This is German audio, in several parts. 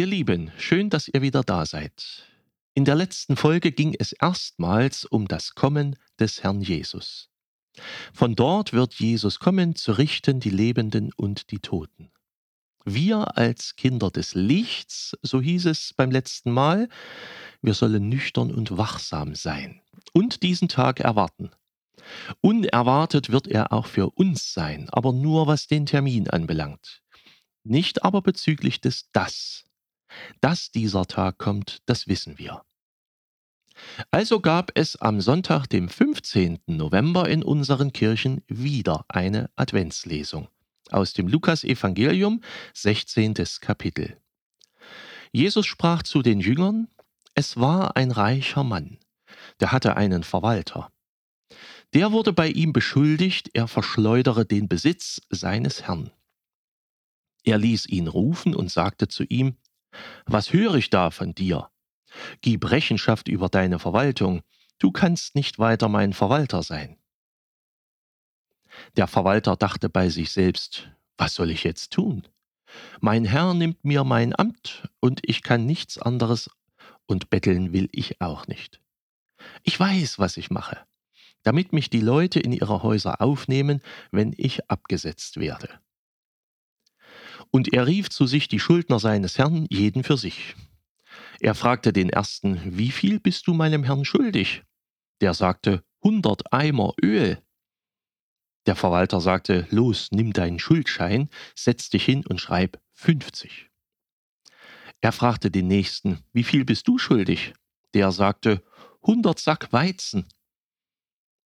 Ihr Lieben, schön, dass ihr wieder da seid. In der letzten Folge ging es erstmals um das Kommen des Herrn Jesus. Von dort wird Jesus kommen, zu richten die Lebenden und die Toten. Wir als Kinder des Lichts, so hieß es beim letzten Mal, wir sollen nüchtern und wachsam sein und diesen Tag erwarten. Unerwartet wird er auch für uns sein, aber nur was den Termin anbelangt. Nicht aber bezüglich des Das. Dass dieser Tag kommt, das wissen wir. Also gab es am Sonntag, dem 15. November in unseren Kirchen wieder eine Adventslesung aus dem Lukasevangelium, 16. Kapitel. Jesus sprach zu den Jüngern, es war ein reicher Mann, der hatte einen Verwalter. Der wurde bei ihm beschuldigt, er verschleudere den Besitz seines Herrn. Er ließ ihn rufen und sagte zu ihm, Was höre ich da von dir? Gib Rechenschaft über deine Verwaltung, du kannst nicht weiter mein Verwalter sein. Der Verwalter dachte bei sich selbst, was soll ich jetzt tun? Mein Herr nimmt mir mein Amt und ich kann nichts anderes und betteln will ich auch nicht. Ich weiß, was ich mache, damit mich die Leute in ihre Häuser aufnehmen, wenn ich abgesetzt werde. Und er rief zu sich die Schuldner seines Herrn, jeden für sich. Er fragte den ersten, wie viel bist du meinem Herrn schuldig? Der sagte, hundert Eimer Öl. Der Verwalter sagte, los, nimm deinen Schuldschein, setz dich hin und schreib 50. Er fragte den nächsten, wie viel bist du schuldig? Der sagte, hundert Sack Weizen.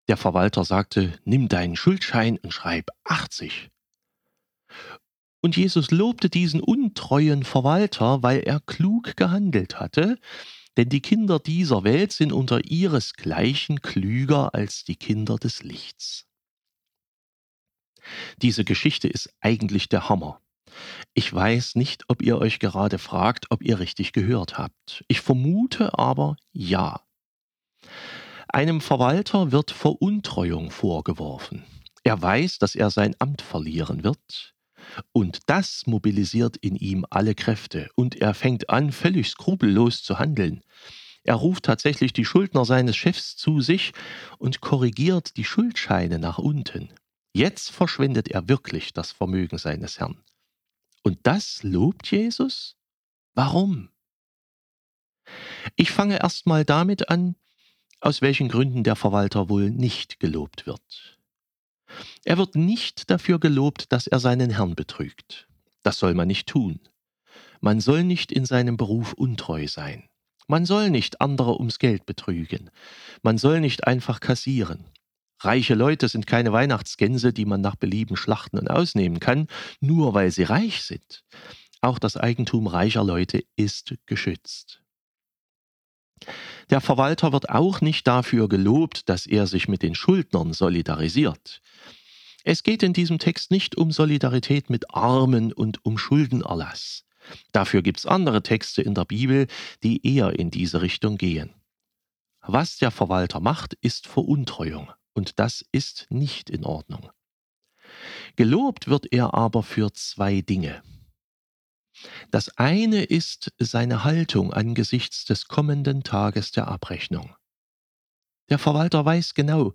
Der Verwalter sagte, nimm deinen Schuldschein und schreib 80. Und Jesus lobte diesen untreuen Verwalter, weil er klug gehandelt hatte, denn die Kinder dieser Welt sind unter ihresgleichen klüger als die Kinder des Lichts. Diese Geschichte ist eigentlich der Hammer. Ich weiß nicht, ob ihr euch gerade fragt, ob ihr richtig gehört habt. Ich vermute aber ja. Einem Verwalter wird Veruntreuung vorgeworfen. Er weiß, dass er sein Amt verlieren wird. Und das mobilisiert in ihm alle Kräfte und er fängt an, völlig skrupellos zu handeln. Er ruft tatsächlich die Schuldner seines Chefs zu sich und korrigiert die Schuldscheine nach unten. Jetzt verschwendet er wirklich das Vermögen seines Herrn. Und das lobt Jesus? Warum? Ich fange erstmal damit an, aus welchen Gründen der Verwalter wohl nicht gelobt wird. Er wird nicht dafür gelobt, dass er seinen Herrn betrügt. Das soll man nicht tun. Man soll nicht in seinem Beruf untreu sein. Man soll nicht andere ums Geld betrügen. Man soll nicht einfach kassieren. Reiche Leute sind keine Weihnachtsgänse, die man nach Belieben schlachten und ausnehmen kann, nur weil sie reich sind. Auch das Eigentum reicher Leute ist geschützt. Der Verwalter wird auch nicht dafür gelobt, dass er sich mit den Schuldnern solidarisiert. Es geht in diesem Text nicht um Solidarität mit Armen und um Schuldenerlass. Dafür gibt es andere Texte in der Bibel, die eher in diese Richtung gehen. Was der Verwalter macht, ist Veruntreuung, und das ist nicht in Ordnung. Gelobt wird er aber für zwei Dinge. Das eine ist seine Haltung angesichts des kommenden Tages der Abrechnung. Der Verwalter weiß genau,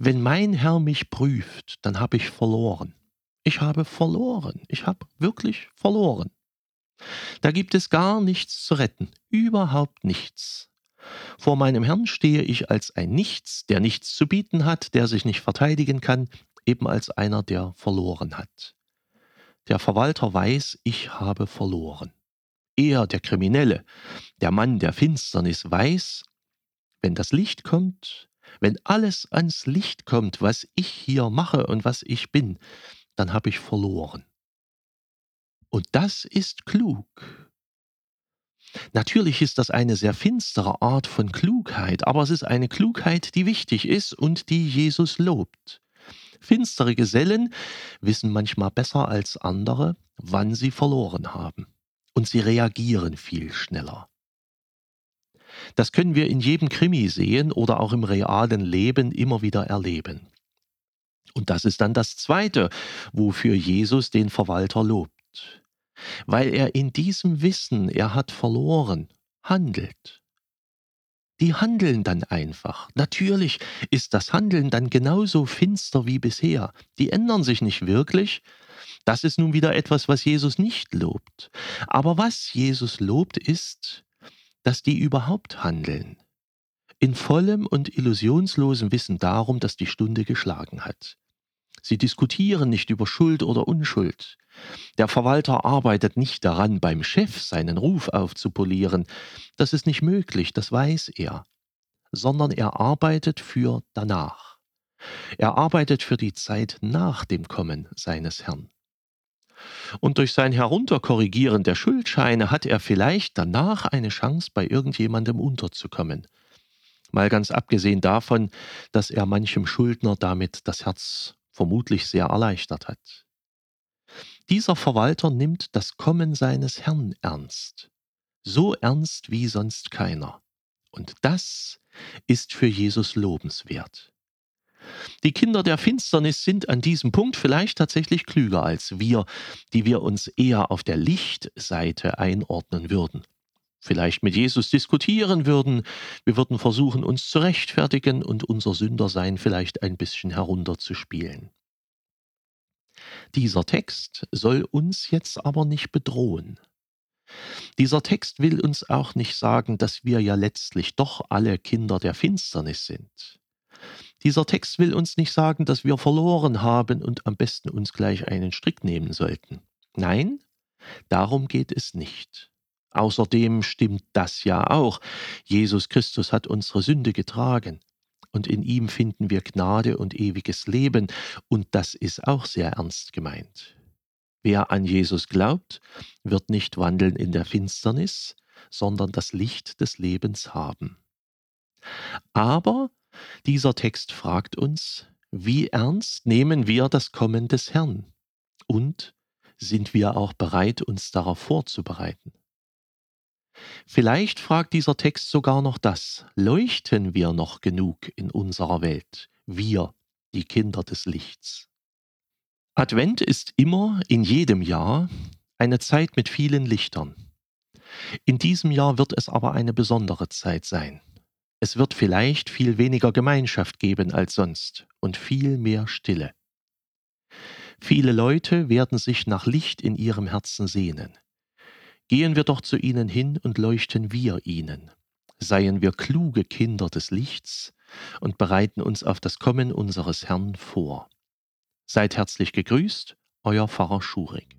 wenn mein Herr mich prüft, dann habe ich verloren. Ich habe verloren. Ich habe wirklich verloren. Da gibt es gar nichts zu retten, überhaupt nichts. Vor meinem Herrn stehe ich als ein Nichts, der nichts zu bieten hat, der sich nicht verteidigen kann, eben als einer, der verloren hat. Der Verwalter weiß, ich habe verloren. Er, der Kriminelle, der Mann der Finsternis, weiß, wenn das Licht kommt, wenn alles ans Licht kommt, was ich hier mache und was ich bin, dann habe ich verloren. Und das ist klug. Natürlich ist das eine sehr finstere Art von Klugheit, aber es ist eine Klugheit, die wichtig ist und die Jesus lobt. Finstere Gesellen wissen manchmal besser als andere, wann sie verloren haben. Und sie reagieren viel schneller. Das können wir in jedem Krimi sehen oder auch im realen Leben immer wieder erleben. Und das ist dann das Zweite, wofür Jesus den Verwalter lobt. weil er in diesem Wissen, er hat verloren, handelt. Die handeln dann einfach. Natürlich ist das Handeln dann genauso finster wie bisher. Die ändern sich nicht wirklich. Das ist nun wieder etwas, was Jesus nicht lobt. Aber was Jesus lobt, ist, dass die überhaupt handeln. In vollem und illusionslosem Wissen darum, dass die Stunde geschlagen hat. Sie diskutieren nicht über Schuld oder Unschuld. Der Verwalter arbeitet nicht daran, beim Chef seinen Ruf aufzupolieren. Das ist nicht möglich, das weiß er. Sondern er arbeitet für danach. Er arbeitet für die Zeit nach dem Kommen seines Herrn. Und durch sein Herunterkorrigieren der Schuldscheine hat er vielleicht danach eine Chance, bei irgendjemandem unterzukommen. Mal ganz abgesehen davon, dass er manchem Schuldner damit das Herz vermutlich sehr erleichtert hat. Dieser Verwalter nimmt das Kommen seines Herrn ernst, so ernst wie sonst keiner. Und das ist für Jesus lobenswert. Die Kinder der Finsternis sind an diesem Punkt vielleicht tatsächlich klüger als wir, die wir uns eher auf der Lichtseite einordnen würden. Vielleicht mit Jesus diskutieren würden, wir würden versuchen, uns zu rechtfertigen und unser Sündersein vielleicht ein bisschen herunterzuspielen. Dieser Text soll uns jetzt aber nicht bedrohen. Dieser Text will uns auch nicht sagen, dass wir ja letztlich doch alle Kinder der Finsternis sind. Dieser Text will uns nicht sagen, dass wir verloren haben und am besten uns gleich einen Strick nehmen sollten. Nein, darum geht es nicht. Außerdem stimmt das ja auch. Jesus Christus hat unsere Sünde getragen und in ihm finden wir Gnade und ewiges Leben, und das ist auch sehr ernst gemeint. Wer an Jesus glaubt, wird nicht wandeln in der Finsternis, sondern das Licht des Lebens haben. Aber dieser Text fragt uns, wie ernst nehmen wir das Kommen des Herrn und sind wir auch bereit, uns darauf vorzubereiten? Vielleicht fragt dieser Text sogar noch das, leuchten wir noch genug in unserer Welt, wir, die Kinder des Lichts? Advent ist immer, in jedem Jahr, eine Zeit mit vielen Lichtern. In diesem Jahr wird es aber eine besondere Zeit sein. Es wird vielleicht viel weniger Gemeinschaft geben als sonst und viel mehr Stille. Viele Leute werden sich nach Licht in ihrem Herzen sehnen. Gehen wir doch zu ihnen hin und leuchten wir ihnen. Seien wir kluge Kinder des Lichts und bereiten uns auf das Kommen unseres Herrn vor. Seid herzlich gegrüßt, euer Pfarrer Schurig.